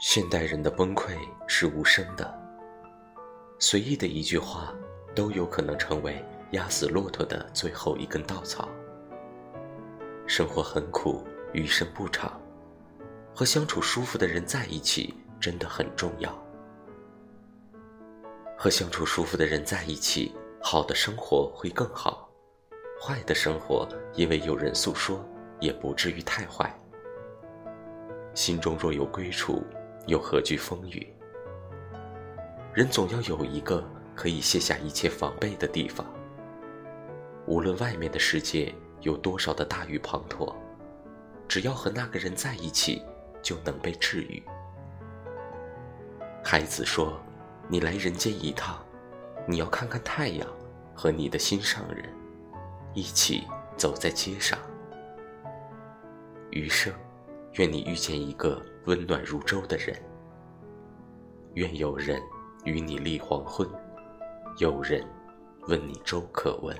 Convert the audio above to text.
现代人的崩溃是无声的，随意的一句话都有可能成为压死骆驼的最后一根稻草。生活很苦，余生不长，和相处舒服的人在一起真的很重要。和相处舒服的人在一起，好的生活会更好，坏的生活因为有人诉说，也不至于太坏。心中若有归处。又何惧风雨？人总要有一个可以卸下一切防备的地方。无论外面的世界有多少的大雨滂沱，只要和那个人在一起，就能被治愈。孩子说：“你来人间一趟，你要看看太阳和你的心上人，一起走在街上。”余生。愿你遇见一个温暖如粥的人，愿有人与你立黄昏，有人问你粥可温。